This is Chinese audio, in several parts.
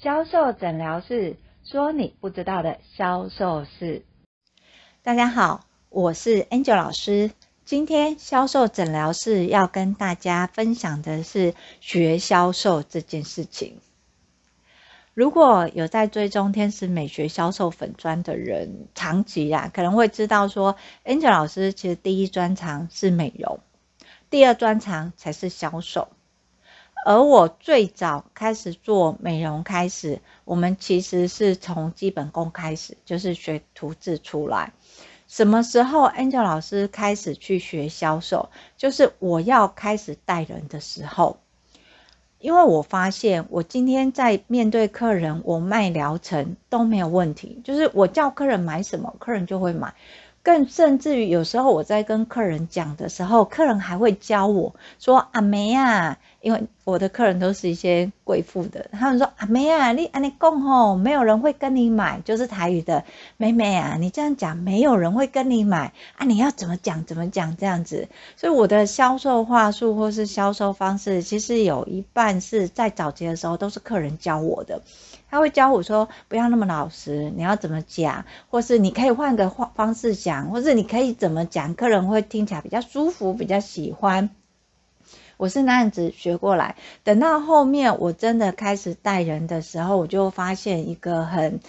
销售诊疗室说你不知道的销售事。大家好，我是 Angel 老师。今天销售诊疗室要跟大家分享的是学销售这件事情。如果有在追踪天使美学销售粉专的人，长期啊可能会知道说，Angel 老师其实第一专长是美容，第二专长才是销售。而我最早开始做美容开始，我们其实是从基本功开始，就是学图字出来。什么时候 Angel 老师开始去学销售？就是我要开始带人的时候，因为我发现我今天在面对客人，我卖疗程都没有问题，就是我叫客人买什么，客人就会买。更甚至于有时候我在跟客人讲的时候，客人还会教我说：“阿梅啊。”因为我的客人都是一些贵妇的，他们说：“阿妹啊，你安尼讲吼，没有人会跟你买。”就是台语的“妹妹啊，你这样讲，没有人会跟你买啊！你要怎么讲怎么讲这样子。”所以我的销售话术或是销售方式，其实有一半是在早期的时候都是客人教我的。他会教我说：“不要那么老实，你要怎么讲，或是你可以换个方方式讲，或是你可以怎么讲，客人会听起来比较舒服，比较喜欢。”我是那样子学过来，等到后面我真的开始带人的时候，我就发现一个很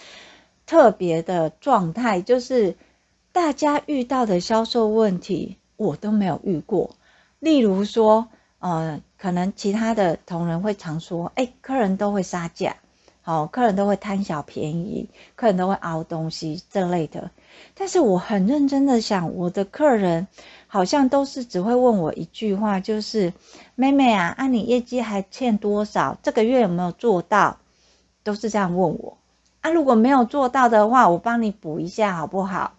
特别的状态，就是大家遇到的销售问题我都没有遇过。例如说，呃，可能其他的同仁会常说，哎，客人都会杀价，好，客人都会贪小便宜，客人都会熬东西这类的。但是我很认真的想，我的客人。好像都是只会问我一句话，就是妹妹啊，啊你业绩还欠多少？这个月有没有做到？都是这样问我啊。如果没有做到的话，我帮你补一下好不好？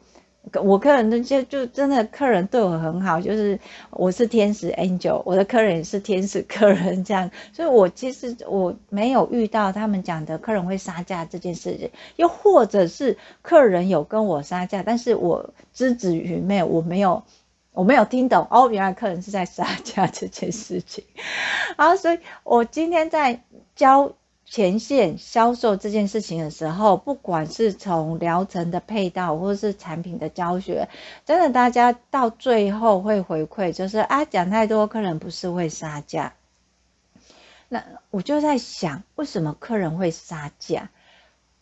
我客人那些就真的客人对我很好，就是我是天使 angel，我的客人也是天使客人这样，所以我其实我没有遇到他们讲的客人会杀价这件事情，又或者是客人有跟我杀价，但是我只止于没我没有。我没有听懂哦，原来客人是在杀价这件事情，好，所以我今天在教前线销售这件事情的时候，不管是从疗程的配套，或是产品的教学，真的大家到最后会回馈，就是啊，讲太多，客人不是会杀价。那我就在想，为什么客人会杀价？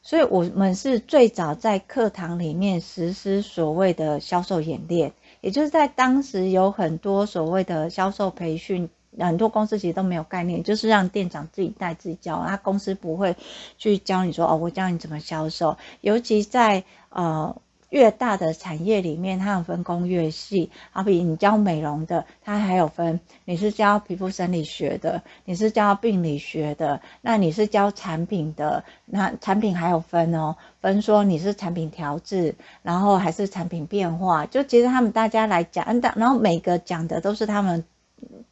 所以我们是最早在课堂里面实施所谓的销售演练。也就是在当时有很多所谓的销售培训，很多公司其实都没有概念，就是让店长自己带自己教，他公司不会去教你说哦，我教你怎么销售，尤其在呃。越大的产业里面，它有分工越细。好比你教美容的，它还有分，你是教皮肤生理学的，你是教病理学的，那你是教产品的，那产品还有分哦，分说你是产品调制，然后还是产品变化。就其实他们大家来讲，然后每个讲的都是他们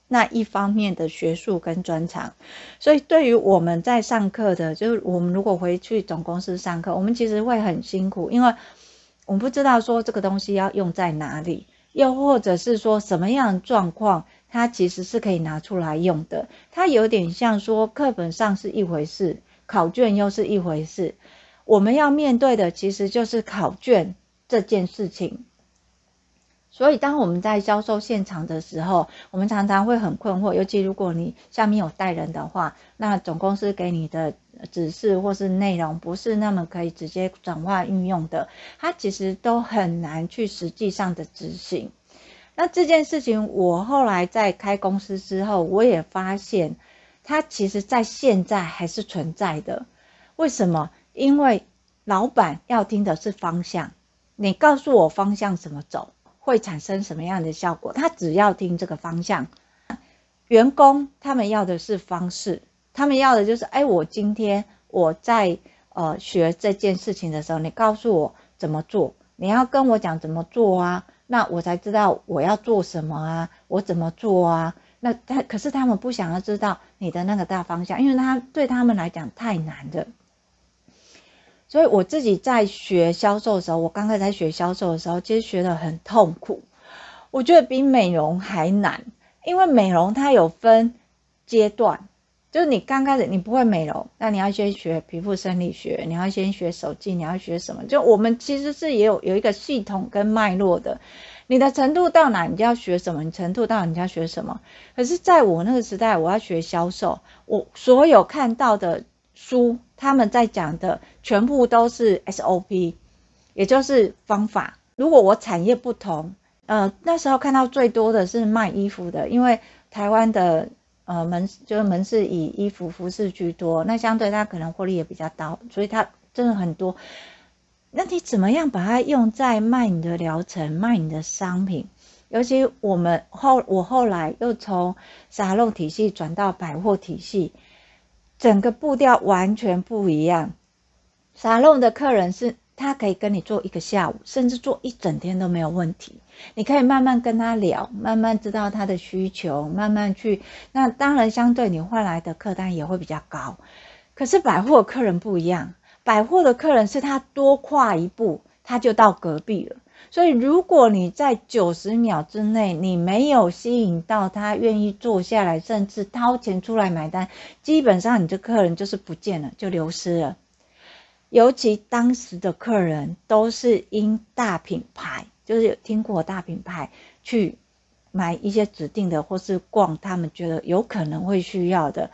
那一方面的学术跟专长。所以对于我们在上课的，就是我们如果回去总公司上课，我们其实会很辛苦，因为。我们不知道说这个东西要用在哪里，又或者是说什么样的状况，它其实是可以拿出来用的。它有点像说课本上是一回事，考卷又是一回事。我们要面对的其实就是考卷这件事情。所以，当我们在销售现场的时候，我们常常会很困惑。尤其如果你下面有带人的话，那总公司给你的指示或是内容不是那么可以直接转化运用的，它其实都很难去实际上的执行。那这件事情，我后来在开公司之后，我也发现，它其实在现在还是存在的。为什么？因为老板要听的是方向，你告诉我方向怎么走。会产生什么样的效果？他只要听这个方向。员工他们要的是方式，他们要的就是，哎，我今天我在呃学这件事情的时候，你告诉我怎么做，你要跟我讲怎么做啊，那我才知道我要做什么啊，我怎么做啊？那他可是他们不想要知道你的那个大方向，因为他对他们来讲太难了。所以我自己在学销售的时候，我刚开始在学销售的时候，其实学得很痛苦。我觉得比美容还难，因为美容它有分阶段，就是你刚开始你不会美容，那你要先学皮肤生理学，你要先学手技，你要学什么？就我们其实是也有有一个系统跟脉络的。你的程度到哪，你就要学什么；你程度到哪，你就要学什么。可是，在我那个时代，我要学销售，我所有看到的书，他们在讲的全部都是 SOP，也就是方法。如果我产业不同，呃，那时候看到最多的是卖衣服的，因为台湾的呃门就是门市以衣服服饰居多，那相对它可能获利也比较高，所以它真的很多。那你怎么样把它用在卖你的疗程、卖你的商品？尤其我们后我后来又从沙漏体系转到百货体系，整个步调完全不一样。沙龙的客人是他可以跟你做一个下午，甚至做一整天都没有问题。你可以慢慢跟他聊，慢慢知道他的需求，慢慢去。那当然，相对你换来的客单也会比较高。可是百货客人不一样。百货的客人是他多跨一步，他就到隔壁了。所以，如果你在九十秒之内，你没有吸引到他愿意坐下来，甚至掏钱出来买单，基本上你这客人就是不见了，就流失了。尤其当时的客人都是因大品牌，就是有听过大品牌去买一些指定的，或是逛他们觉得有可能会需要的。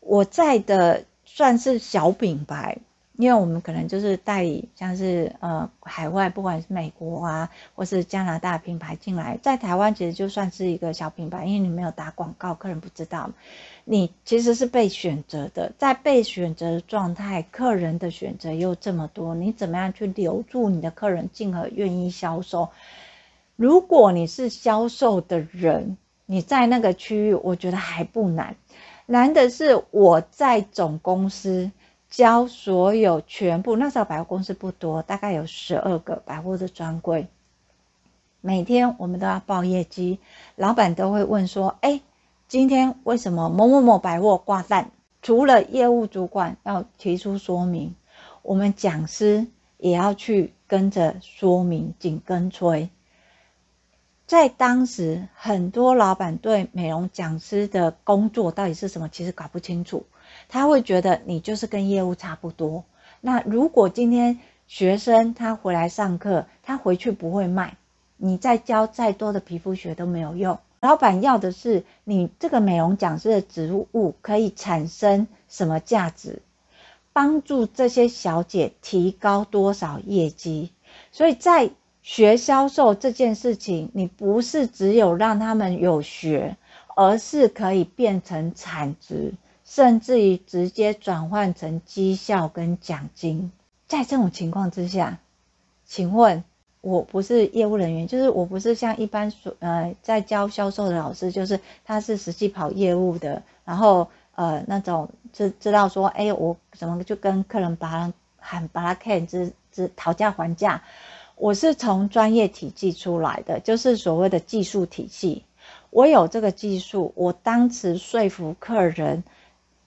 我在的算是小品牌。因为我们可能就是代理，像是呃海外，不管是美国啊，或是加拿大品牌进来，在台湾其实就算是一个小品牌，因为你没有打广告，客人不知道，你其实是被选择的，在被选择的状态，客人的选择又这么多，你怎么样去留住你的客人，进而愿意销售？如果你是销售的人，你在那个区域，我觉得还不难，难的是我在总公司。教所有全部，那时候百货公司不多，大概有十二个百货的专柜。每天我们都要报业绩，老板都会问说：“哎，今天为什么某某某百货挂单？”除了业务主管要提出说明，我们讲师也要去跟着说明，紧跟催。在当时，很多老板对美容讲师的工作到底是什么，其实搞不清楚。他会觉得你就是跟业务差不多。那如果今天学生他回来上课，他回去不会卖，你再教再多的皮肤学都没有用。老板要的是你这个美容讲师的职务可以产生什么价值，帮助这些小姐提高多少业绩。所以在学销售这件事情，你不是只有让他们有学，而是可以变成产值。甚至于直接转换成绩效跟奖金，在这种情况之下，请问我不是业务人员，就是我不是像一般所呃在教销售的老师，就是他是实际跑业务的，然后呃那种知知道说，哎，我怎么就跟客人把喊把他看之之讨价还价，我是从专业体系出来的，就是所谓的技术体系，我有这个技术，我当时说服客人。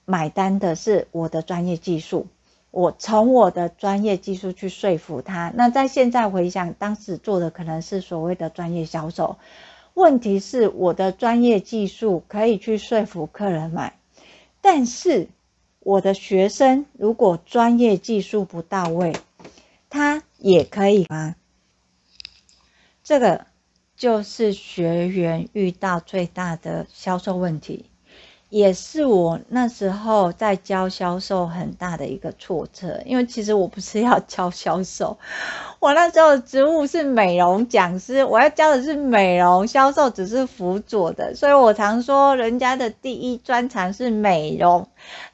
买单的是我的专业技术，我从我的专业技术去说服他。那在现在回想，当时做的可能是所谓的专业销售。问题是我的专业技术可以去说服客人买，但是我的学生如果专业技术不到位，他也可以吗？这个就是学员遇到最大的销售问题。也是我那时候在教销售很大的一个挫折，因为其实我不是要教销售，我那时候的职务是美容讲师，我要教的是美容，销售只是辅佐的，所以我常说人家的第一专长是美容，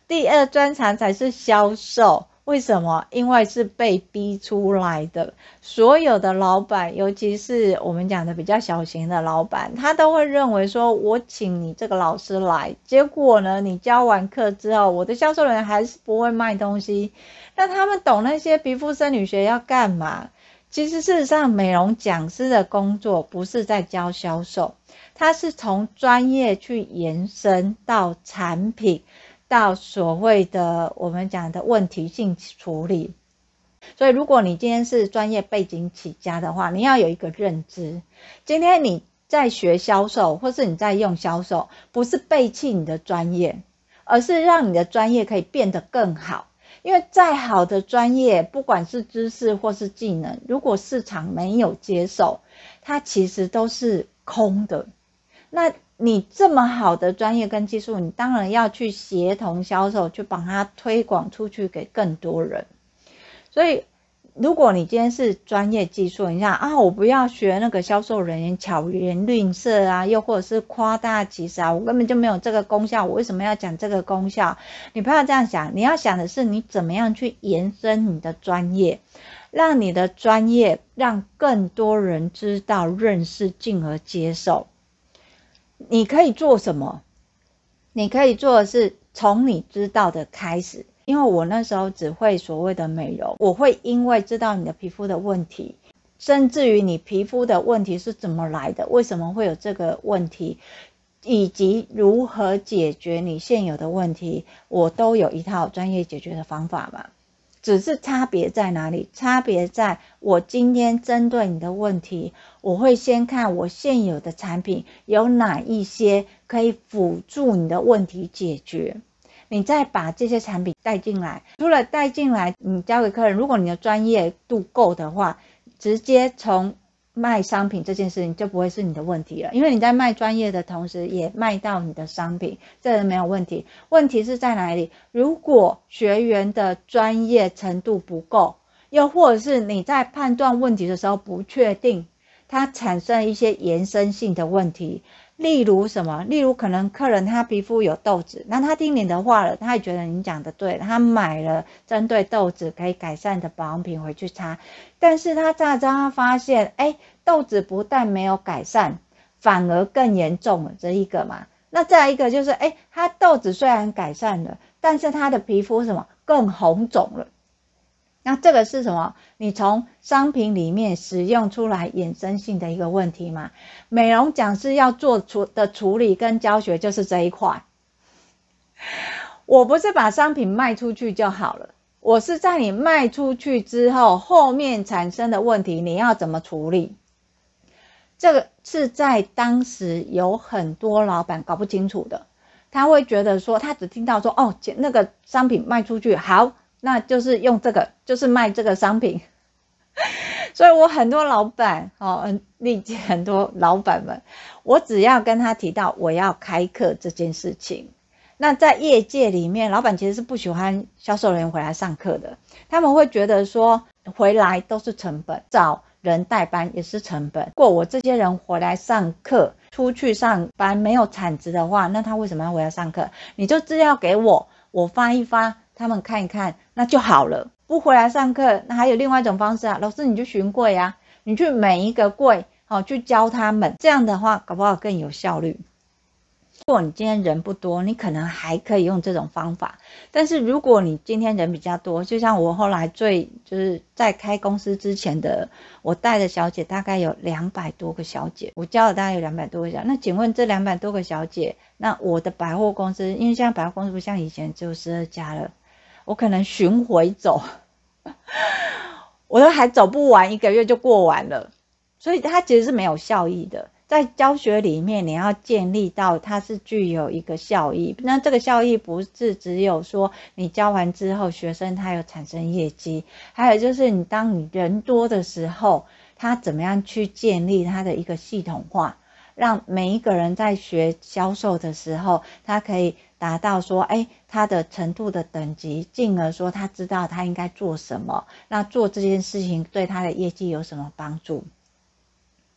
第二专长才是销售。为什么？因为是被逼出来的。所有的老板，尤其是我们讲的比较小型的老板，他都会认为说：“我请你这个老师来，结果呢，你教完课之后，我的销售人员还是不会卖东西。那他们懂那些皮肤生理学要干嘛？其实事实上，美容讲师的工作不是在教销售，他是从专业去延伸到产品。”到所谓的我们讲的问题性处理，所以如果你今天是专业背景起家的话，你要有一个认知：今天你在学销售，或是你在用销售，不是背弃你的专业，而是让你的专业可以变得更好。因为再好的专业，不管是知识或是技能，如果市场没有接受，它其实都是空的。那你这么好的专业跟技术，你当然要去协同销售，去把它推广出去给更多人。所以，如果你今天是专业技术，你想啊，我不要学那个销售人员巧言令色啊，又或者是夸大其词啊，我根本就没有这个功效，我为什么要讲这个功效？你不要这样想，你要想的是你怎么样去延伸你的专业，让你的专业让更多人知道、认识，进而接受。你可以做什么？你可以做的是从你知道的开始。因为我那时候只会所谓的美容，我会因为知道你的皮肤的问题，甚至于你皮肤的问题是怎么来的，为什么会有这个问题，以及如何解决你现有的问题，我都有一套专业解决的方法嘛。只是差别在哪里？差别在我今天针对你的问题，我会先看我现有的产品有哪一些可以辅助你的问题解决。你再把这些产品带进来，除了带进来，你交给客人，如果你的专业度够的话，直接从卖商品这件事情就不会是你的问题了，因为你在卖专业的同时，也卖到你的商品，这个没有问题。问题是在哪里？如果学员的专业程度不够，又或者是你在判断问题的时候不确定，它产生一些延伸性的问题。例如什么？例如可能客人他皮肤有痘子，那他听你的话了，他也觉得你讲的对，他买了针对痘子可以改善的保养品回去擦，但是他擦着他发现，哎，痘子不但没有改善，反而更严重了，这一个嘛。那再一个就是，哎，他痘子虽然改善了，但是他的皮肤什么更红肿了。那这个是什么？你从商品里面使用出来衍生性的一个问题嘛？美容讲师要做处的处理跟教学就是这一块。我不是把商品卖出去就好了，我是在你卖出去之后，后面产生的问题你要怎么处理？这个是在当时有很多老板搞不清楚的，他会觉得说，他只听到说，哦，那个商品卖出去好。那就是用这个，就是卖这个商品，所以我很多老板哦，历届很多老板们，我只要跟他提到我要开课这件事情，那在业界里面，老板其实是不喜欢销售人员回来上课的，他们会觉得说回来都是成本，找人代班也是成本。如果我这些人回来上课，出去上班没有产值的话，那他为什么要回来上课？你就资料给我，我发一发。他们看一看，那就好了。不回来上课，那还有另外一种方式啊。老师，你就巡柜啊，你去每一个柜，好去教他们。这样的话，搞不好更有效率。如果你今天人不多，你可能还可以用这种方法。但是如果你今天人比较多，就像我后来最就是在开公司之前的，我带的小姐大概有两百多个小姐，我教了大概有两百多个小姐。那请问这两百多个小姐，那我的百货公司，因为现在百货公司不像以前只有十二家了。我可能巡回走，我都还走不完，一个月就过完了，所以它其实是没有效益的。在教学里面，你要建立到它是具有一个效益。那这个效益不是只有说你教完之后，学生他有产生业绩，还有就是你当你人多的时候，他怎么样去建立他的一个系统化。让每一个人在学销售的时候，他可以达到说，哎，他的程度的等级，进而说他知道他应该做什么，那做这件事情对他的业绩有什么帮助？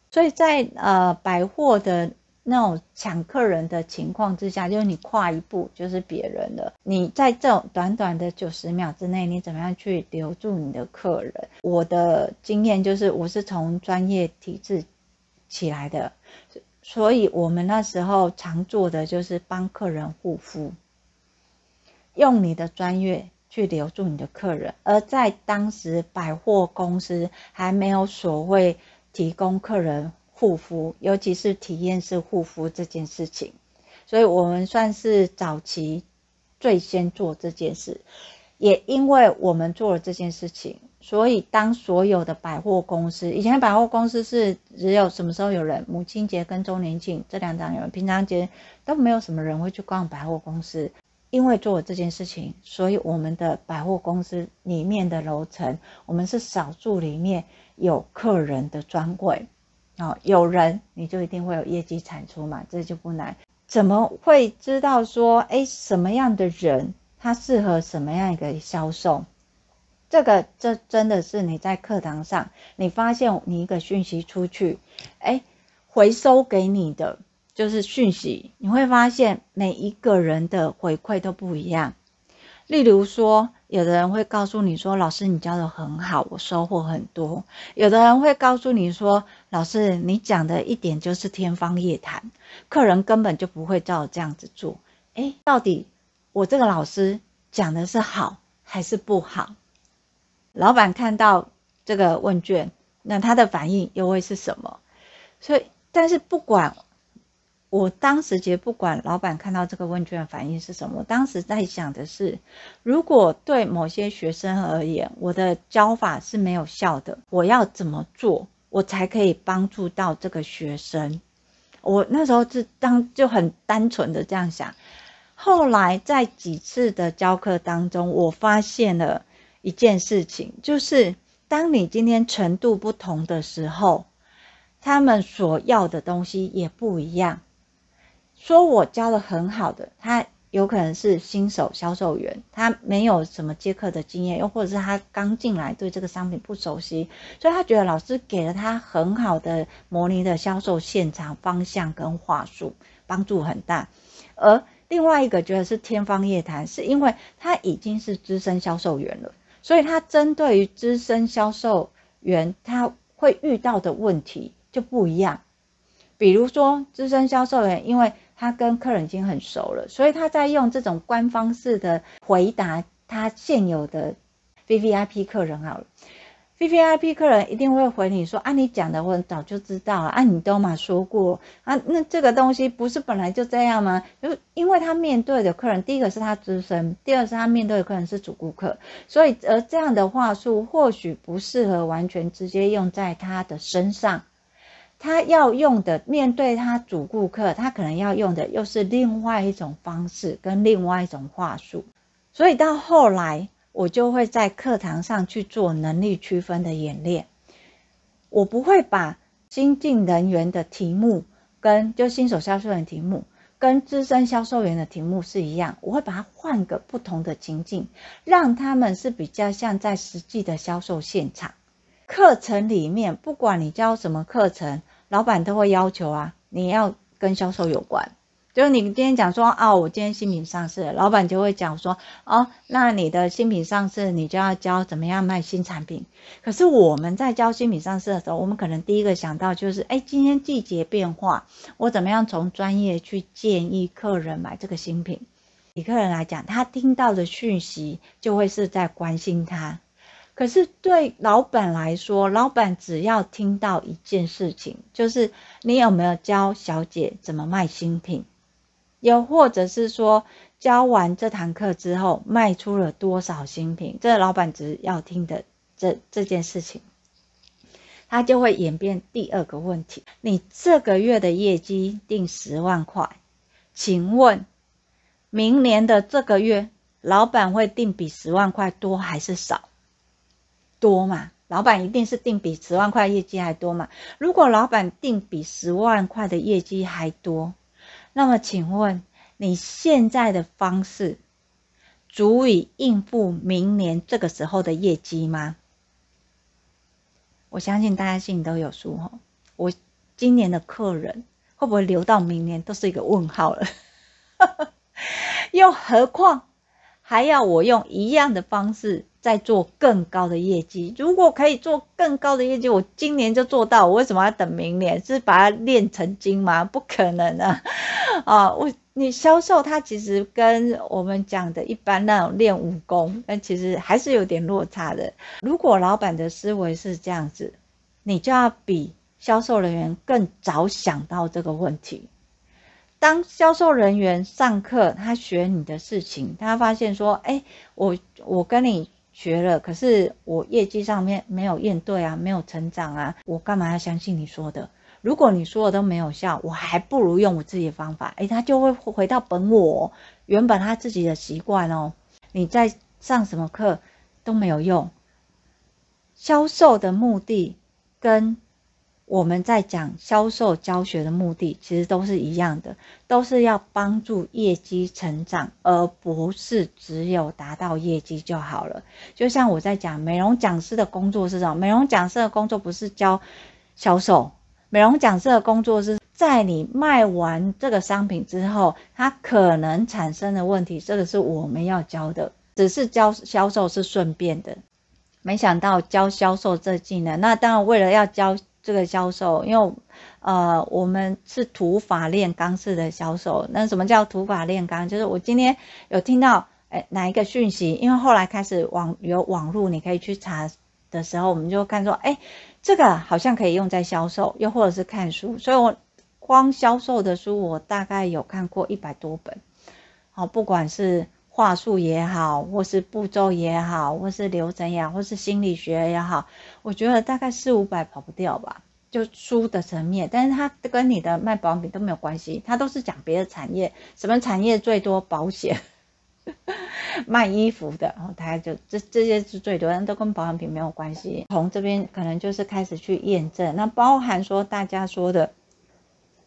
所以在呃百货的那种抢客人的情况之下，就是你跨一步就是别人了。你在这种短短的九十秒之内，你怎么样去留住你的客人？我的经验就是，我是从专业体制起来的。所以我们那时候常做的就是帮客人护肤，用你的专业去留住你的客人。而在当时百货公司还没有所谓提供客人护肤，尤其是体验式护肤这件事情，所以我们算是早期最先做这件事。也因为我们做了这件事情。所以，当所有的百货公司，以前百货公司是只有什么时候有人，母亲节跟周年庆这两档有人，平常节都没有什么人会去逛百货公司。因为做了这件事情，所以我们的百货公司里面的楼层，我们是少数里面有客人的专柜。哦，有人你就一定会有业绩产出嘛，这就不难。怎么会知道说，哎，什么样的人他适合什么样一个销售？这个这真的是你在课堂上，你发现你一个讯息出去，哎，回收给你的就是讯息，你会发现每一个人的回馈都不一样。例如说，有的人会告诉你说：“老师，你教的很好，我收获很多。”有的人会告诉你说：“老师，你讲的一点就是天方夜谭，客人根本就不会照这样子做。”诶，到底我这个老师讲的是好还是不好？老板看到这个问卷，那他的反应又会是什么？所以，但是不管。我当时其实不管老板看到这个问卷反应是什么，我当时在想的是，如果对某些学生而言，我的教法是没有效的，我要怎么做，我才可以帮助到这个学生？我那时候是当就很单纯的这样想。后来在几次的教课当中，我发现了一件事情，就是当你今天程度不同的时候，他们所要的东西也不一样。说我教的很好的，他有可能是新手销售员，他没有什么接客的经验，又或者是他刚进来对这个商品不熟悉，所以他觉得老师给了他很好的模拟的销售现场方向跟话术，帮助很大。而另外一个觉得是天方夜谭，是因为他已经是资深销售员了，所以他针对于资深销售员他会遇到的问题就不一样。比如说资深销售员，因为他跟客人已经很熟了，所以他在用这种官方式的回答他现有的 VVIP 客人好了，VVIP 客人一定会回你说啊，你讲的我早就知道了啊，你都嘛说过啊，那这个东西不是本来就这样吗？就因为他面对的客人，第一个是他资深，第二是他面对的客人是主顾客，所以而这样的话术或许不适合完全直接用在他的身上。他要用的，面对他主顾客，他可能要用的又是另外一种方式跟另外一种话术，所以到后来我就会在课堂上去做能力区分的演练。我不会把新进人员的题目跟就新手销售员题目跟资深销售员的题目是一样，我会把它换个不同的情境，让他们是比较像在实际的销售现场。课程里面，不管你教什么课程。老板都会要求啊，你要跟销售有关。就是你今天讲说啊，我今天新品上市，老板就会讲说哦，那你的新品上市，你就要教怎么样卖新产品。可是我们在教新品上市的时候，我们可能第一个想到就是，哎，今天季节变化，我怎么样从专业去建议客人买这个新品？以客人来讲，他听到的讯息就会是在关心他。可是对老板来说，老板只要听到一件事情，就是你有没有教小姐怎么卖新品，又或者是说教完这堂课之后卖出了多少新品，这老板只要听的这这件事情，他就会演变第二个问题：你这个月的业绩定十万块，请问明年的这个月，老板会定比十万块多还是少？多嘛？老板一定是定比十万块业绩还多嘛？如果老板定比十万块的业绩还多，那么请问你现在的方式足以应付明年这个时候的业绩吗？我相信大家心里都有数哈。我今年的客人会不会留到明年都是一个问号了。又何况还要我用一样的方式？再做更高的业绩，如果可以做更高的业绩，我今年就做到。我为什么要等明年？是把它练成精吗？不可能啊！啊，我你销售它其实跟我们讲的一般那种练武功，但其实还是有点落差的。如果老板的思维是这样子，你就要比销售人员更早想到这个问题。当销售人员上课，他学你的事情，他发现说，哎，我我跟你。学了，可是我业绩上面没有应对啊，没有成长啊，我干嘛要相信你说的？如果你说的都没有效，我还不如用我自己的方法，诶，他就会回到本我原本他自己的习惯哦。你在上什么课都没有用，销售的目的跟我们在讲销售教学的目的其实都是一样的，都是要帮助业绩成长，而不是只有达到业绩就好了。就像我在讲美容讲师的工作是什么？美容讲师的工作不是教销售，美容讲师的工作是在你卖完这个商品之后，它可能产生的问题，这个是我们要教的。只是教销售是顺便的，没想到教销售这技能，那当然为了要教。这个销售，因为呃，我们是土法炼钢式的销售。那什么叫土法炼钢？就是我今天有听到，诶哪一个讯息？因为后来开始网有网络，你可以去查的时候，我们就看说，诶这个好像可以用在销售，又或者是看书。所以我光销售的书，我大概有看过一百多本。好，不管是话术也好，或是步骤也好，或是流程也好，或是心理学也好，我觉得大概四五百跑不掉吧，就书的层面。但是它跟你的卖保养品都没有关系，它都是讲别的产业，什么产业最多？保险，卖衣服的，然后大概就这这些是最多，但都跟保养品没有关系。从这边可能就是开始去验证，那包含说大家说的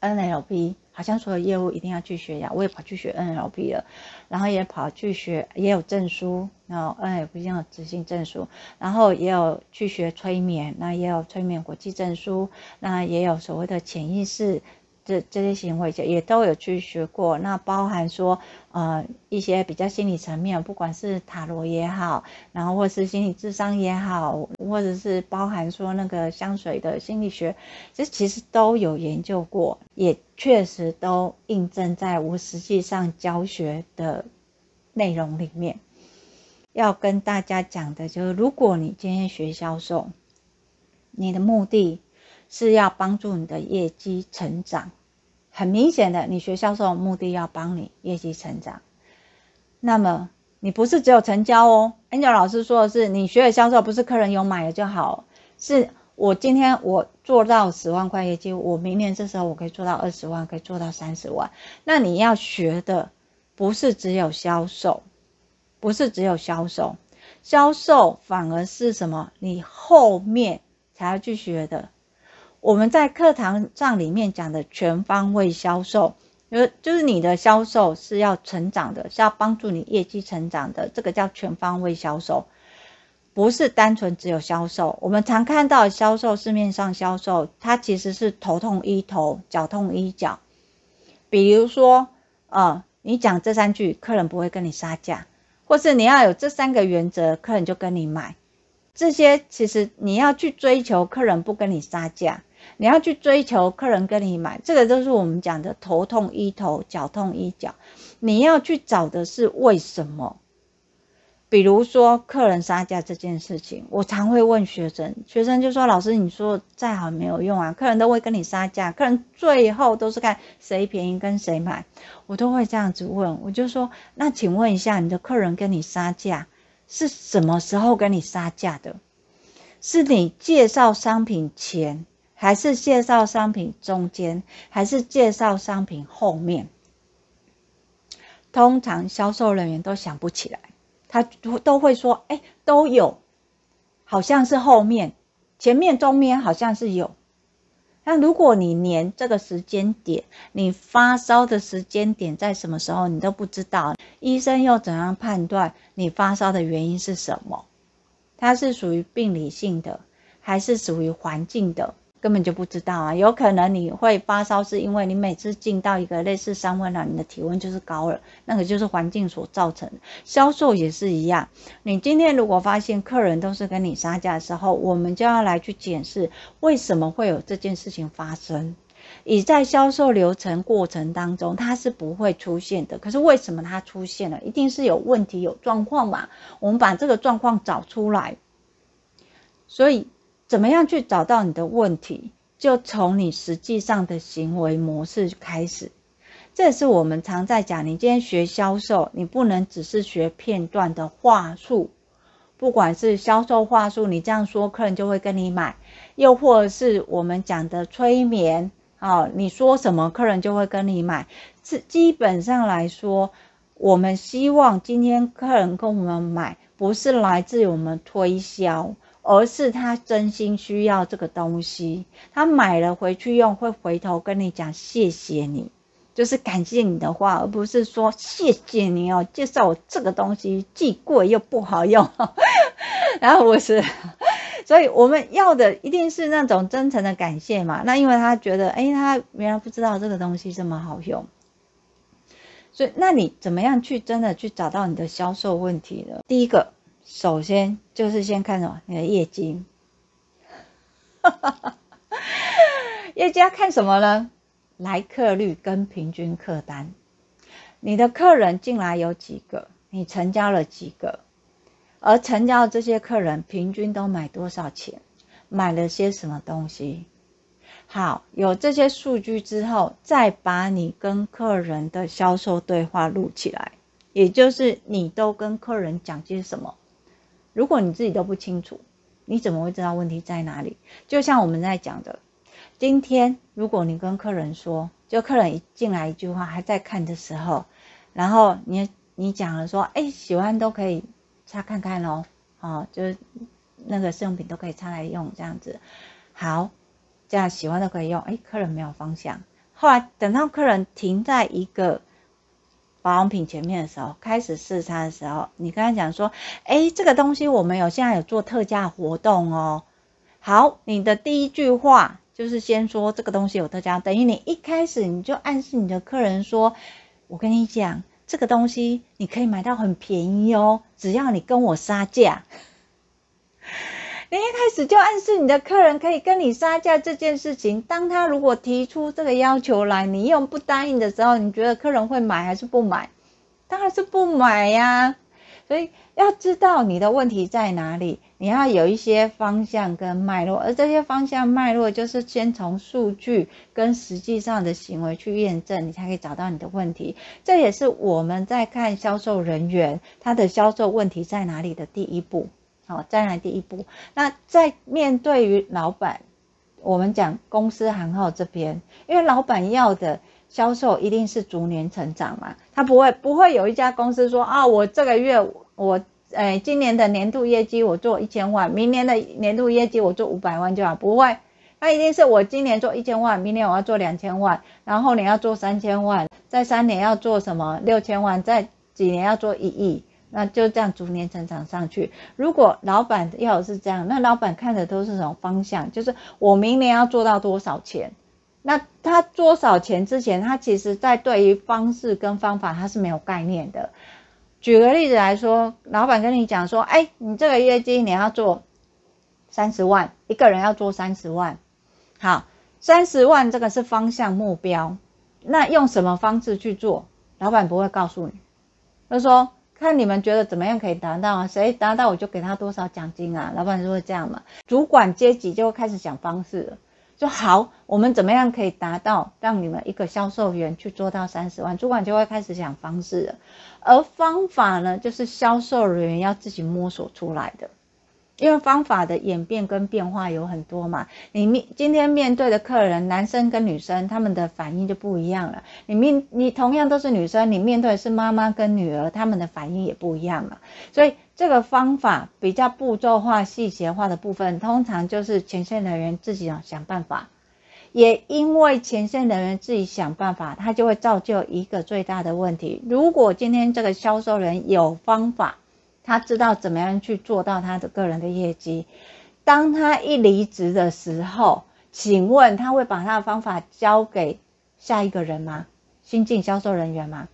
NLP。好像所有业务一定要去学呀，我也跑去学 NLP 了，然后也跑去学，也有证书，然后 NLP 有执行证书，然后也有去学催眠，那也有催眠国际证书，那也有所谓的潜意识。这这些行为也都有去学过，那包含说，呃，一些比较心理层面，不管是塔罗也好，然后或是心理智商也好，或者是包含说那个香水的心理学，这其实都有研究过，也确实都印证在我实际上教学的内容里面。要跟大家讲的就是，如果你今天学销售，你的目的。是要帮助你的业绩成长，很明显的，你学销售的目的要帮你业绩成长。那么你不是只有成交哦，Angel 老师说的是，你学的销售不是客人有买了就好，是我今天我做到十万块业绩，我明年这时候我可以做到二十万，可以做到三十万。那你要学的不是只有销售，不是只有销售，销售反而是什么？你后面才要去学的。我们在课堂上里面讲的全方位销售，就就是你的销售是要成长的，是要帮助你业绩成长的，这个叫全方位销售，不是单纯只有销售。我们常看到销售，市面上销售，它其实是头痛医头，脚痛医脚。比如说，呃，你讲这三句，客人不会跟你杀价，或是你要有这三个原则，客人就跟你买。这些其实你要去追求客人不跟你杀价。你要去追求客人跟你买，这个都是我们讲的头痛医头，脚痛医脚。你要去找的是为什么？比如说客人杀价这件事情，我常会问学生，学生就说：“老师，你说再好没有用啊，客人都会跟你杀价，客人最后都是看谁便宜跟谁买。”我都会这样子问，我就说：“那请问一下，你的客人跟你杀价是什么时候跟你杀价的？是你介绍商品前？”还是介绍商品中间，还是介绍商品后面？通常销售人员都想不起来，他都会说：“哎，都有，好像是后面，前面中间好像是有。”那如果你连这个时间点，你发烧的时间点在什么时候，你都不知道，医生又怎样判断你发烧的原因是什么？它是属于病理性的，还是属于环境的？根本就不知道啊，有可能你会发烧，是因为你每次进到一个类似三温暖，你的体温就是高了，那个就是环境所造成的。销售也是一样，你今天如果发现客人都是跟你杀价的时候，我们就要来去检视为什么会有这件事情发生。已在销售流程过程当中，它是不会出现的，可是为什么它出现了？一定是有问题、有状况嘛？我们把这个状况找出来，所以。怎么样去找到你的问题？就从你实际上的行为模式开始。这也是我们常在讲，你今天学销售，你不能只是学片段的话术，不管是销售话术，你这样说，客人就会跟你买；又或者是我们讲的催眠，啊，你说什么，客人就会跟你买。是基本上来说，我们希望今天客人跟我们买，不是来自于我们推销，而是他真心需要这个东西，他买了回去用，会回头跟你讲谢谢你。就是感谢你的话，而不是说谢谢你哦，介绍我这个东西既贵又不好用，然后不是，所以我们要的一定是那种真诚的感谢嘛。那因为他觉得，哎，他原来不知道这个东西这么好用，所以那你怎么样去真的去找到你的销售问题呢？第一个，首先就是先看什么？你的业绩，业绩要看什么呢？来客率跟平均客单，你的客人进来有几个？你成交了几个？而成交的这些客人平均都买多少钱？买了些什么东西？好，有这些数据之后，再把你跟客人的销售对话录起来，也就是你都跟客人讲些什么。如果你自己都不清楚，你怎么会知道问题在哪里？就像我们在讲的。今天，如果你跟客人说，就客人一进来一句话，还在看的时候，然后你你讲了说，哎，喜欢都可以擦看看咯，哦，就是那个试用品都可以擦来用这样子，好，这样喜欢都可以用，哎，客人没有方向。后来等到客人停在一个保养品前面的时候，开始试擦的时候，你跟他讲说，哎，这个东西我们有现在有做特价活动哦。好，你的第一句话。就是先说这个东西有特价，等于你一开始你就暗示你的客人说，我跟你讲，这个东西你可以买到很便宜哦，只要你跟我杀价。你一开始就暗示你的客人可以跟你杀价这件事情，当他如果提出这个要求来，你又不答应的时候，你觉得客人会买还是不买？当然是不买呀。所以要知道你的问题在哪里，你要有一些方向跟脉络，而这些方向脉络就是先从数据跟实际上的行为去验证，你才可以找到你的问题。这也是我们在看销售人员他的销售问题在哪里的第一步。好，再来第一步。那在面对于老板，我们讲公司行号这边，因为老板要的。销售一定是逐年成长嘛，他不会不会有一家公司说啊，我这个月我诶、今年的年度业绩我做一千万，明年的年度业绩我做五百万就好，不会，那一定是我今年做一千万，明年我要做两千万，然后你要做三千万，在三年要做什么六千万，在几年要做一亿，那就这样逐年成长上去。如果老板要是这样，那老板看的都是什么方向？就是我明年要做到多少钱？那他多少钱之前，他其实在对于方式跟方法他是没有概念的。举个例子来说，老板跟你讲说，哎，你这个业绩你要做三十万，一个人要做三十万。好，三十万这个是方向目标，那用什么方式去做？老板不会告诉你，他说看你们觉得怎么样可以达到啊，谁达到我就给他多少奖金啊。老板就会这样嘛，主管阶级就会开始想方式了。就好，我们怎么样可以达到让你们一个销售员去做到三十万？主管就会开始想方式了，而方法呢，就是销售人员要自己摸索出来的。因为方法的演变跟变化有很多嘛，你面今天面对的客人，男生跟女生，他们的反应就不一样了。你面你同样都是女生，你面对的是妈妈跟女儿，他们的反应也不一样了。所以这个方法比较步骤化、细节化的部分，通常就是前线人员自己要想办法。也因为前线人员自己想办法，他就会造就一个最大的问题。如果今天这个销售人有方法，他知道怎么样去做到他的个人的业绩。当他一离职的时候，请问他会把他的方法交给下一个人吗？新进销售人员吗？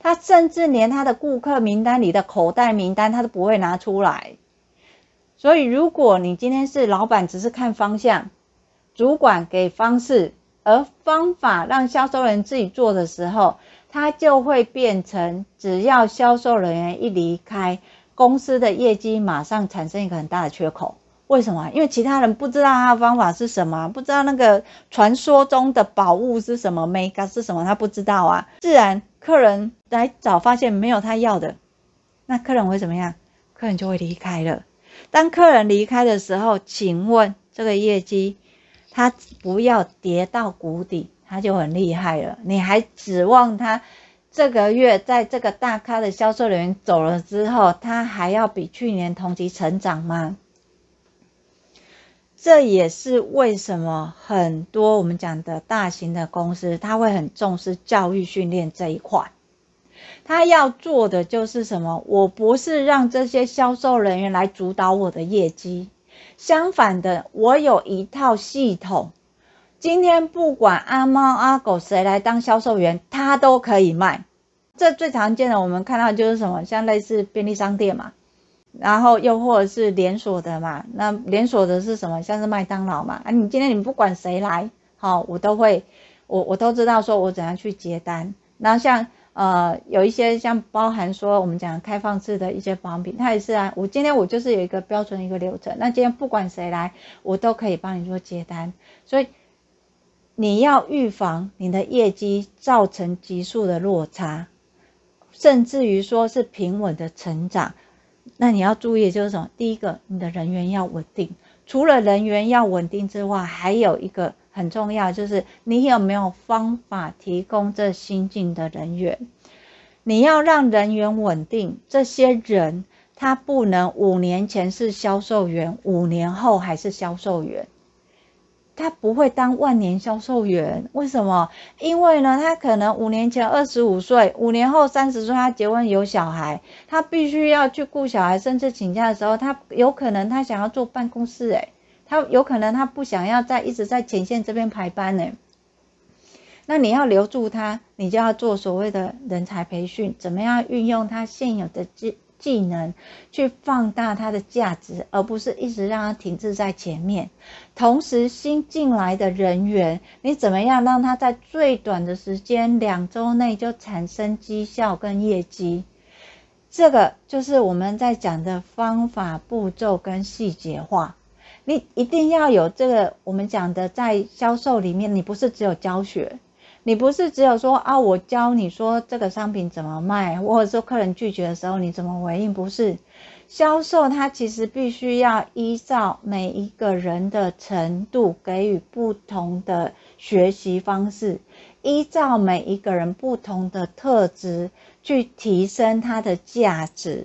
他甚至连他的顾客名单里的口袋名单他都不会拿出来。所以，如果你今天是老板，只是看方向，主管给方式，而方法让销售人自己做的时候，他就会变成只要销售人员一离开。公司的业绩马上产生一个很大的缺口，为什么？因为其他人不知道他的方法是什么，不知道那个传说中的宝物是什么，Mega 是什么，他不知道啊。自然客人来找，发现没有他要的，那客人会怎么样？客人就会离开了。当客人离开的时候，请问这个业绩，他不要跌到谷底，他就很厉害了。你还指望他这个月在这个大咖的销售人员走了之后，他还要比去年同期成长吗？这也是为什么很多我们讲的大型的公司，他会很重视教育训练这一块。他要做的就是什么？我不是让这些销售人员来主导我的业绩，相反的，我有一套系统。今天不管阿猫阿狗谁来当销售员，他都可以卖。这最常见的，我们看到就是什么？像类似便利商店嘛。然后又或者是连锁的嘛，那连锁的是什么？像是麦当劳嘛。啊，你今天你不管谁来，好，我都会，我我都知道说我怎样去接单。那像呃有一些像包含说我们讲开放式的一些保品，它也是啊。我今天我就是有一个标准一个流程，那今天不管谁来，我都可以帮你做接单。所以你要预防你的业绩造成急速的落差，甚至于说是平稳的成长。那你要注意就是什么？第一个，你的人员要稳定。除了人员要稳定之外，还有一个很重要，就是你有没有方法提供这新进的人员？你要让人员稳定，这些人他不能五年前是销售员，五年后还是销售员。他不会当万年销售员，为什么？因为呢，他可能五年前二十五岁，五年后三十岁，他结婚有小孩，他必须要去顾小孩，甚至请假的时候，他有可能他想要坐办公室，诶，他有可能他不想要在一直在前线这边排班，诶，那你要留住他，你就要做所谓的人才培训，怎么样运用他现有的技技能去放大它的价值，而不是一直让它停滞在前面。同时，新进来的人员，你怎么样让他在最短的时间，两周内就产生绩效跟业绩？这个就是我们在讲的方法、步骤跟细节化。你一定要有这个，我们讲的在销售里面，你不是只有教学。你不是只有说啊，我教你说这个商品怎么卖，或者说客人拒绝的时候你怎么回应？不是，销售它其实必须要依照每一个人的程度给予不同的学习方式，依照每一个人不同的特质去提升它的价值。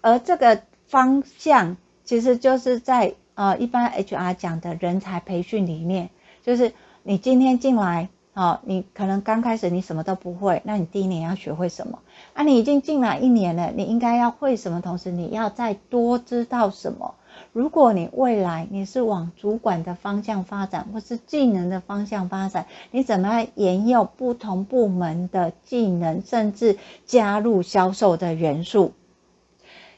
而这个方向其实就是在呃一般 HR 讲的人才培训里面，就是你今天进来。好，你可能刚开始你什么都不会，那你第一年要学会什么？啊，你已经进来一年了，你应该要会什么？同时你要再多知道什么？如果你未来你是往主管的方向发展，或是技能的方向发展，你怎么样沿用不同部门的技能，甚至加入销售的元素？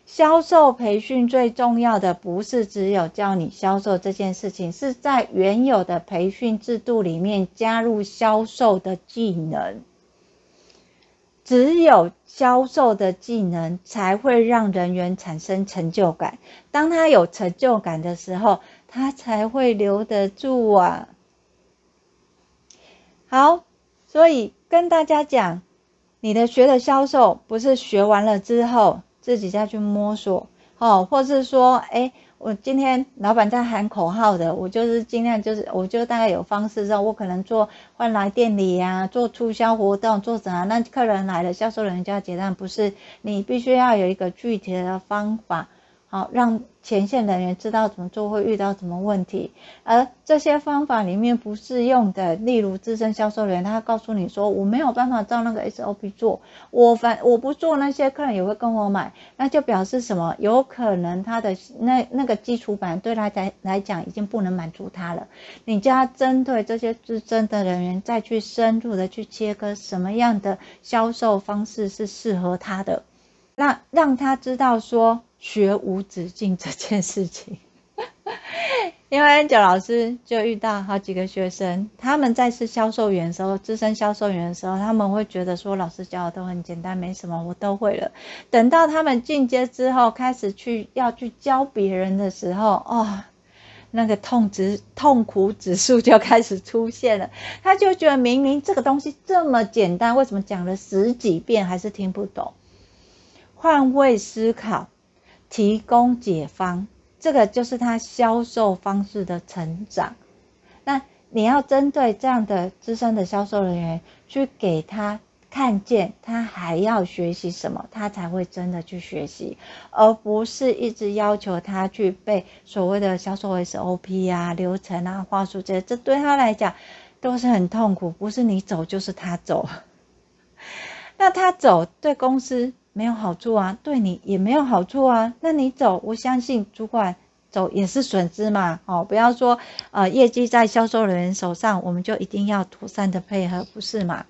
销售培训最重要的不是只有教你销售这件事情，是在原有的培训制度里面加入销售的技能。只有销售的技能才会让人员产生成就感。当他有成就感的时候，他才会留得住啊。好，所以跟大家讲，你的学的销售不是学完了之后。自己再去摸索，哦，或是说，哎，我今天老板在喊口号的，我就是尽量就是，我就大概有方式，之后我可能做换来店里呀、做促销活动，做怎样？那客人来了，销售人员就要结账，不是？你必须要有一个具体的方法。好，让前线人员知道怎么做，会遇到什么问题，而这些方法里面不适用的，例如资深销售人员，他告诉你说，我没有办法照那个 SOP 做，我反我不做，那些客人也会跟我买，那就表示什么？有可能他的那那个基础版对他来来讲已经不能满足他了，你就要针对这些资深的人员再去深入的去切割什么样的销售方式是适合他的，那让他知道说。学无止境这件事情，因为 Angel 老师就遇到好几个学生，他们在是销售员的时候，资深销售员的时候，他们会觉得说老师教的都很简单，没什么，我都会了。等到他们进阶之后，开始去要去教别人的时候，哦，那个痛指痛苦指数就开始出现了。他就觉得明明这个东西这么简单，为什么讲了十几遍还是听不懂？换位思考。提供解方，这个就是他销售方式的成长。那你要针对这样的资深的销售人员，去给他看见他还要学习什么，他才会真的去学习，而不是一直要求他去背所谓的销售 SOP 啊、流程啊、话术这些，这对他来讲都是很痛苦。不是你走，就是他走。那他走对公司没有好处啊，对你也没有好处啊。那你走，我相信主管走也是损失嘛。哦，不要说呃业绩在销售人员手上，我们就一定要妥善的配合，不是嘛？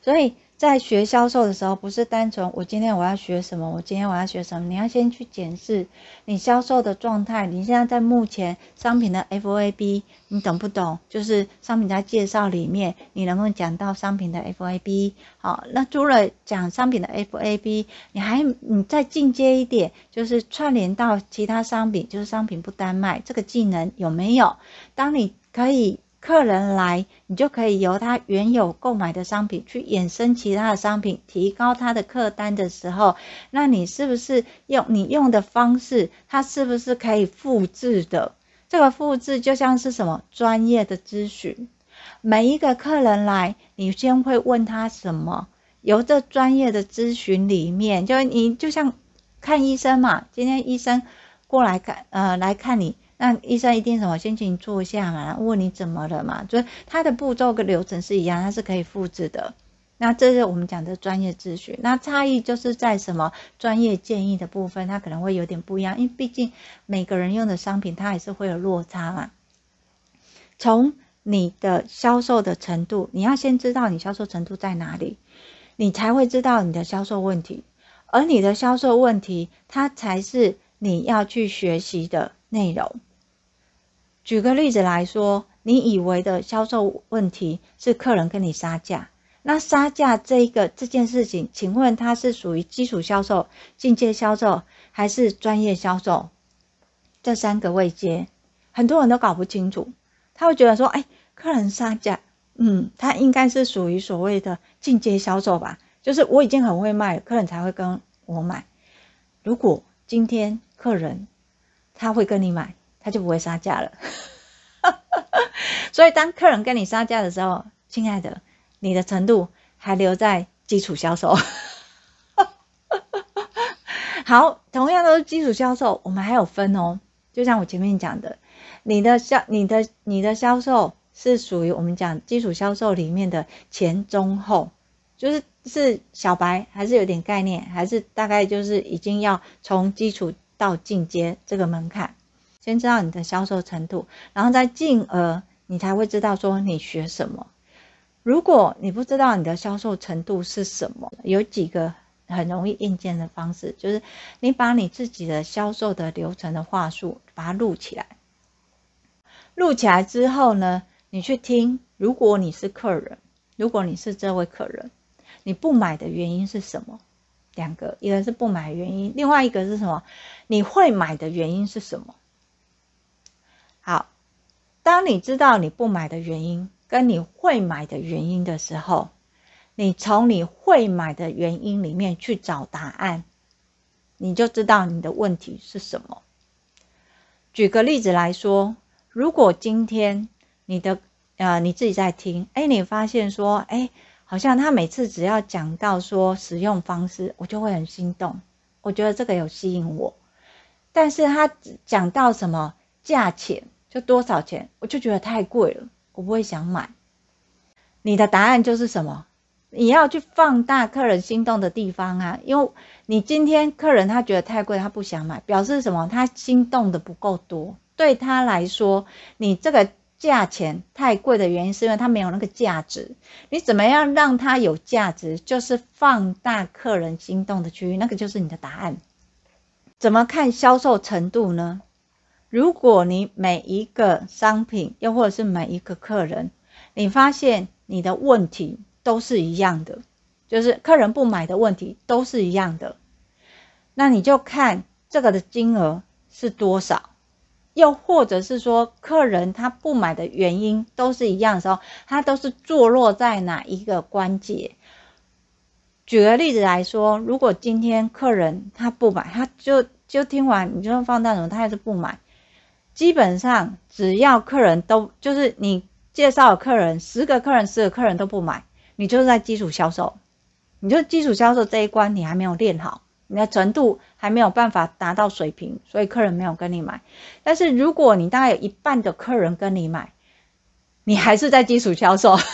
所以。在学销售的时候，不是单纯我今天我要学什么，我今天我要学什么，你要先去检视你销售的状态。你现在在目前商品的 FAB，你懂不懂？就是商品在介绍里面，你能不能讲到商品的 FAB？好，那除了讲商品的 FAB，你还你再进阶一点，就是串联到其他商品，就是商品不单卖这个技能有没有？当你可以。客人来，你就可以由他原有购买的商品去衍生其他的商品，提高他的客单的时候，那你是不是用你用的方式，他是不是可以复制的？这个复制就像是什么专业的咨询，每一个客人来，你先会问他什么？由这专业的咨询里面，就你就像看医生嘛，今天医生过来看，呃，来看你。那医生一定什么？先请你坐下嘛，问你怎么了嘛，就是它的步骤跟流程是一样，它是可以复制的。那这是我们讲的专业咨询，那差异就是在什么专业建议的部分，它可能会有点不一样，因为毕竟每个人用的商品，它还是会有落差嘛。从你的销售的程度，你要先知道你销售程度在哪里，你才会知道你的销售问题，而你的销售问题，它才是你要去学习的内容。举个例子来说，你以为的销售问题是客人跟你杀价，那杀价这一个这件事情，请问它是属于基础销售、进阶销售还是专业销售？这三个位阶，很多人都搞不清楚。他会觉得说，哎，客人杀价，嗯，他应该是属于所谓的进阶销售吧？就是我已经很会卖，客人才会跟我买。如果今天客人他会跟你买。他就不会杀价了，所以当客人跟你杀价的时候，亲爱的，你的程度还留在基础销售。好，同样都是基础销售，我们还有分哦。就像我前面讲的，你的销、你的、你的销售是属于我们讲基础销售里面的前中后，就是是小白还是有点概念，还是大概就是已经要从基础到进阶这个门槛。先知道你的销售程度，然后再进而你才会知道说你学什么。如果你不知道你的销售程度是什么，有几个很容易应验的方式，就是你把你自己的销售的流程的话术把它录起来。录起来之后呢，你去听。如果你是客人，如果你是这位客人，你不买的原因是什么？两个，一个是不买原因，另外一个是什么？你会买的原因是什么？好，当你知道你不买的原因跟你会买的原因的时候，你从你会买的原因里面去找答案，你就知道你的问题是什么。举个例子来说，如果今天你的呃你自己在听，哎，你发现说，哎，好像他每次只要讲到说使用方式，我就会很心动，我觉得这个有吸引我，但是他讲到什么价钱？就多少钱，我就觉得太贵了，我不会想买。你的答案就是什么？你要去放大客人心动的地方啊，因为你今天客人他觉得太贵，他不想买，表示什么？他心动的不够多。对他来说，你这个价钱太贵的原因是因为他没有那个价值。你怎么样让他有价值？就是放大客人心动的区域，那个就是你的答案。怎么看销售程度呢？如果你每一个商品，又或者是每一个客人，你发现你的问题都是一样的，就是客人不买的问题都是一样的，那你就看这个的金额是多少，又或者是说客人他不买的原因都是一样的时候，他都是坐落在哪一个关节？举个例子来说，如果今天客人他不买，他就就听完你就算放大什他还是不买。基本上只要客人都就是你介绍的客人，十个客人十个客人都不买，你就是在基础销售，你就基础销售这一关你还没有练好，你的程度还没有办法达到水平，所以客人没有跟你买。但是如果你大概有一半的客人跟你买，你还是在基础销售。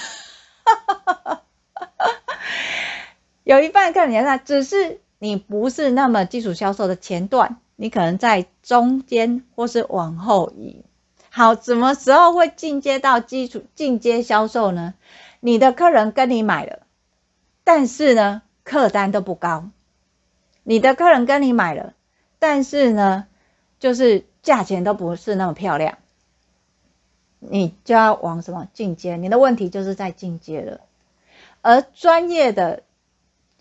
有一半客人在，只是你不是那么基础销售的前段，你可能在中间或是往后移。好，什么时候会进阶到基础进阶销售呢？你的客人跟你买了，但是呢，客单都不高。你的客人跟你买了，但是呢，就是价钱都不是那么漂亮。你就要往什么进阶？你的问题就是在进阶了，而专业的。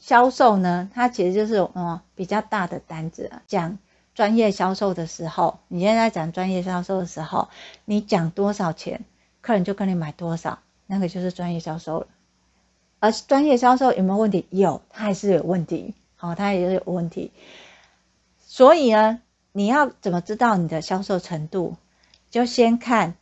销售呢，它其实就是嗯比较大的单子。啊讲专业销售的时候，你现在讲专业销售的时候，你讲多少钱，客人就跟你买多少，那个就是专业销售了。而专业销售有没有问题？有，它还是有问题。好，它也是有问题。所以呢，你要怎么知道你的销售程度？就先看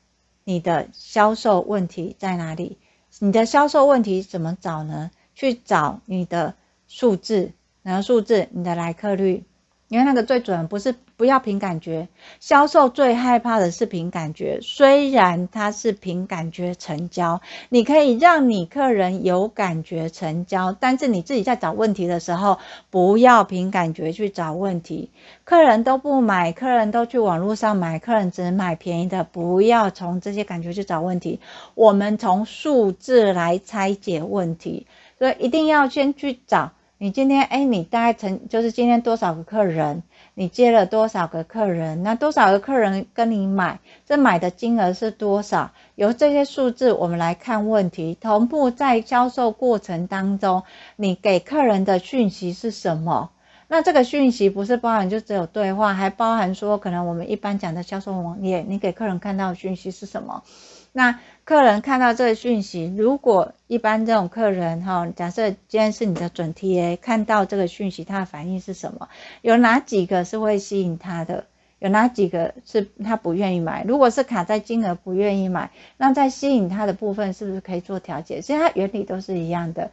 你的销售问题在哪里。你的销售问题怎么找呢？去找你的。数字，然后数字，你的来客率，因为那个最准，不是不要凭感觉。销售最害怕的是凭感觉，虽然它是凭感觉成交，你可以让你客人有感觉成交，但是你自己在找问题的时候，不要凭感觉去找问题。客人都不买，客人都去网络上买，客人只买便宜的，不要从这些感觉去找问题。我们从数字来拆解问题，所以一定要先去找。你今天，哎，你大概成就是今天多少个客人？你接了多少个客人？那多少个客人跟你买？这买的金额是多少？由这些数字，我们来看问题。同步在销售过程当中，你给客人的讯息是什么？那这个讯息不是包含就只有对话，还包含说可能我们一般讲的销售网页，你给客人看到的讯息是什么？那客人看到这个讯息，如果一般这种客人哈，假设今天是你的准 TA，看到这个讯息，他的反应是什么？有哪几个是会吸引他的？有哪几个是他不愿意买？如果是卡在金额不愿意买，那在吸引他的部分是不是可以做调节？其实它原理都是一样的，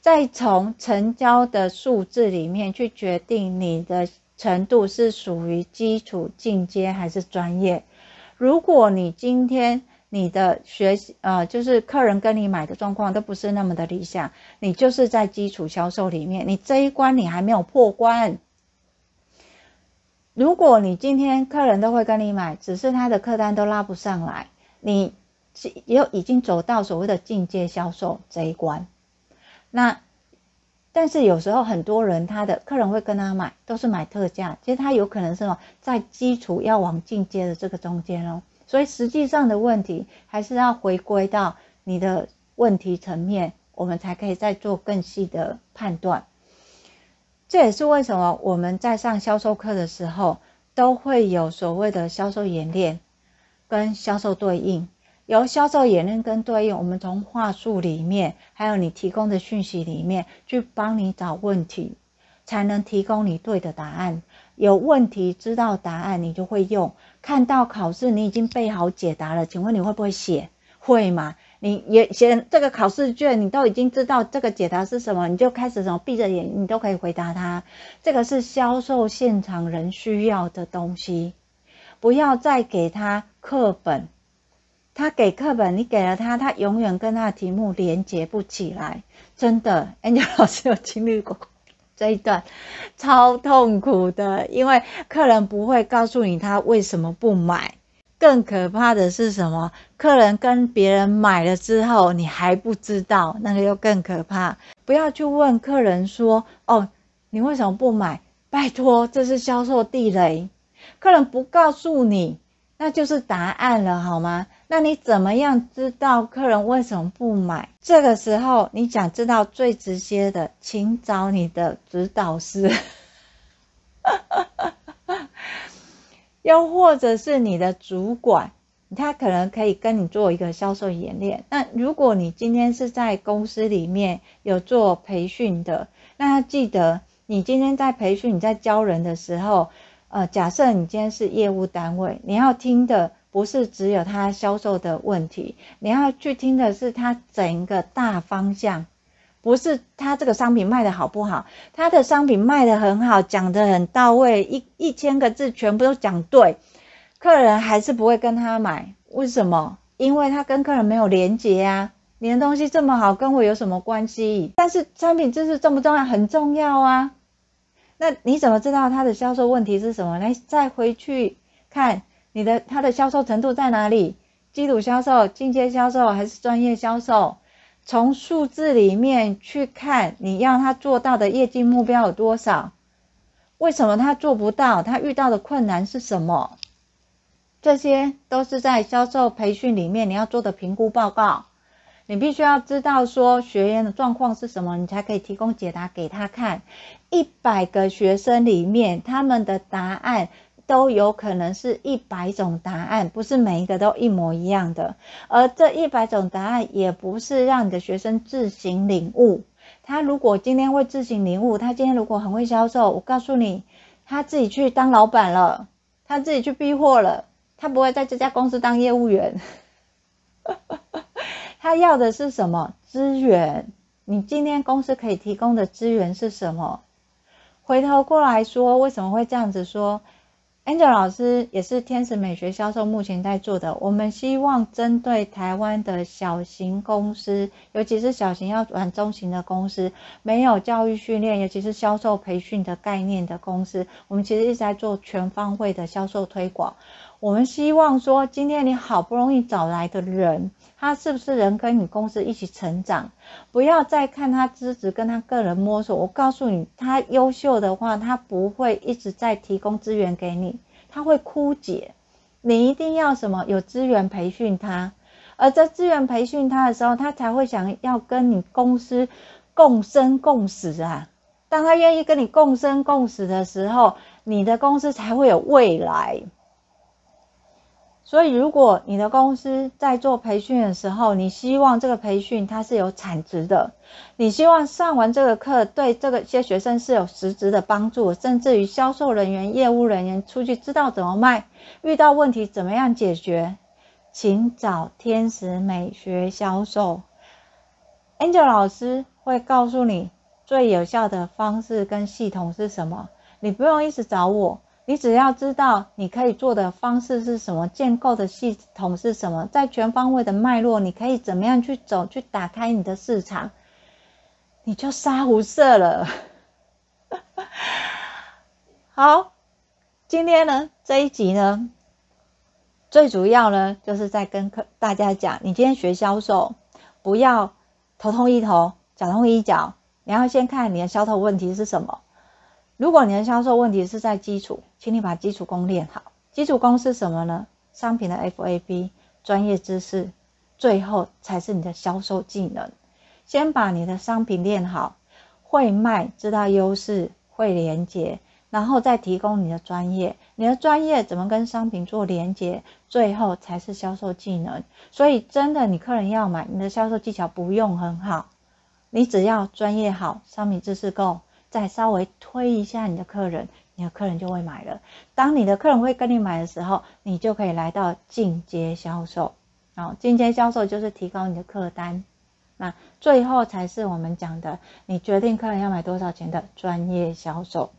再从成交的数字里面去决定你的程度是属于基础、进阶还是专业。如果你今天你的学习呃，就是客人跟你买的状况都不是那么的理想，你就是在基础销售里面，你这一关你还没有破关。如果你今天客人都会跟你买，只是他的客单都拉不上来，你也已经走到所谓的进阶销售这一关。那但是有时候很多人他的客人会跟他买，都是买特价，其实他有可能是在基础要往进阶的这个中间哦。所以实际上的问题还是要回归到你的问题层面，我们才可以再做更细的判断。这也是为什么我们在上销售课的时候，都会有所谓的销售演练跟销售对应。由销售演练跟对应，我们从话术里面，还有你提供的讯息里面，去帮你找问题，才能提供你对的答案。有问题，知道答案，你就会用。看到考试，你已经背好解答了，请问你会不会写？会吗？你也写这个考试卷，你都已经知道这个解答是什么，你就开始什么闭着眼，你都可以回答他。这个是销售现场人需要的东西，不要再给他课本。他给课本，你给了他，他永远跟他的题目连接不起来。真的，Angel 老师有经历过。这一段超痛苦的，因为客人不会告诉你他为什么不买。更可怕的是什么？客人跟别人买了之后，你还不知道，那个又更可怕。不要去问客人说：“哦，你为什么不买？”拜托，这是销售地雷。客人不告诉你。那就是答案了，好吗？那你怎么样知道客人为什么不买？这个时候你想知道最直接的，请找你的指导师，又或者是你的主管，他可能可以跟你做一个销售演练。那如果你今天是在公司里面有做培训的，那要记得你今天在培训、你在教人的时候，呃，假设你今天是业务单位，你要听的不是只有他销售的问题，你要去听的是他整个大方向。不是他这个商品卖的好不好，他的商品卖的很好，讲的很到位，一一千个字全部都讲对，客人还是不会跟他买，为什么？因为他跟客人没有连接啊。你的东西这么好，跟我有什么关系？但是产品知识重不重要？很重要啊。那你怎么知道他的销售问题是什么？来，再回去看你的他的销售程度在哪里？基础销售、进阶销售还是专业销售？从数字里面去看，你要他做到的业绩目标有多少？为什么他做不到？他遇到的困难是什么？这些都是在销售培训里面你要做的评估报告。你必须要知道说学员的状况是什么，你才可以提供解答给他看。一百个学生里面，他们的答案。都有可能是一百种答案，不是每一个都一模一样的。而这一百种答案也不是让你的学生自行领悟。他如果今天会自行领悟，他今天如果很会销售，我告诉你，他自己去当老板了，他自己去逼货了，他不会在这家公司当业务员。他要的是什么资源？你今天公司可以提供的资源是什么？回头过来说，为什么会这样子说？Angel 老师也是天使美学销售目前在做的。我们希望针对台湾的小型公司，尤其是小型要转中型的公司，没有教育训练，尤其是销售培训的概念的公司，我们其实一直在做全方位的销售推广。我们希望说，今天你好不容易找来的人。他是不是人跟你公司一起成长？不要再看他资质跟他个人摸索。我告诉你，他优秀的话，他不会一直在提供资源给你，他会枯竭。你一定要什么？有资源培训他，而在资源培训他的时候，他才会想要跟你公司共生共死啊。当他愿意跟你共生共死的时候，你的公司才会有未来。所以，如果你的公司在做培训的时候，你希望这个培训它是有产值的，你希望上完这个课对这个些学生是有实质的帮助，甚至于销售人员、业务人员出去知道怎么卖，遇到问题怎么样解决，请找天使美学销售。Angel 老师会告诉你最有效的方式跟系统是什么，你不用一直找我。你只要知道你可以做的方式是什么，建构的系统是什么，在全方位的脉络，你可以怎么样去走，去打开你的市场，你就杀无赦了。好，今天呢这一集呢，最主要呢就是在跟客大家讲，你今天学销售，不要头痛医头，脚痛医脚，你要先看你的销售问题是什么。如果你的销售问题是在基础，请你把基础功练好。基础功是什么呢？商品的 FAB、专业知识，最后才是你的销售技能。先把你的商品练好，会卖，知道优势，会连接，然后再提供你的专业。你的专业怎么跟商品做连接，最后才是销售技能。所以真的，你客人要买，你的销售技巧不用很好，你只要专业好，商品知识够。再稍微推一下你的客人，你的客人就会买了。当你的客人会跟你买的时候，你就可以来到进阶销售。好，进阶销售就是提高你的客单。那最后才是我们讲的，你决定客人要买多少钱的专业销售。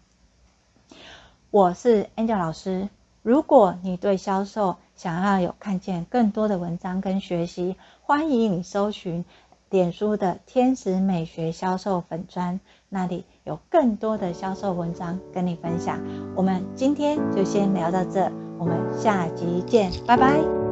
我是 Angel 老师，如果你对销售想要有看见更多的文章跟学习，欢迎你搜寻脸书的天使美学销售粉专，那里有更多的销售文章跟你分享。我们今天就先聊到这，我们下集见，拜拜。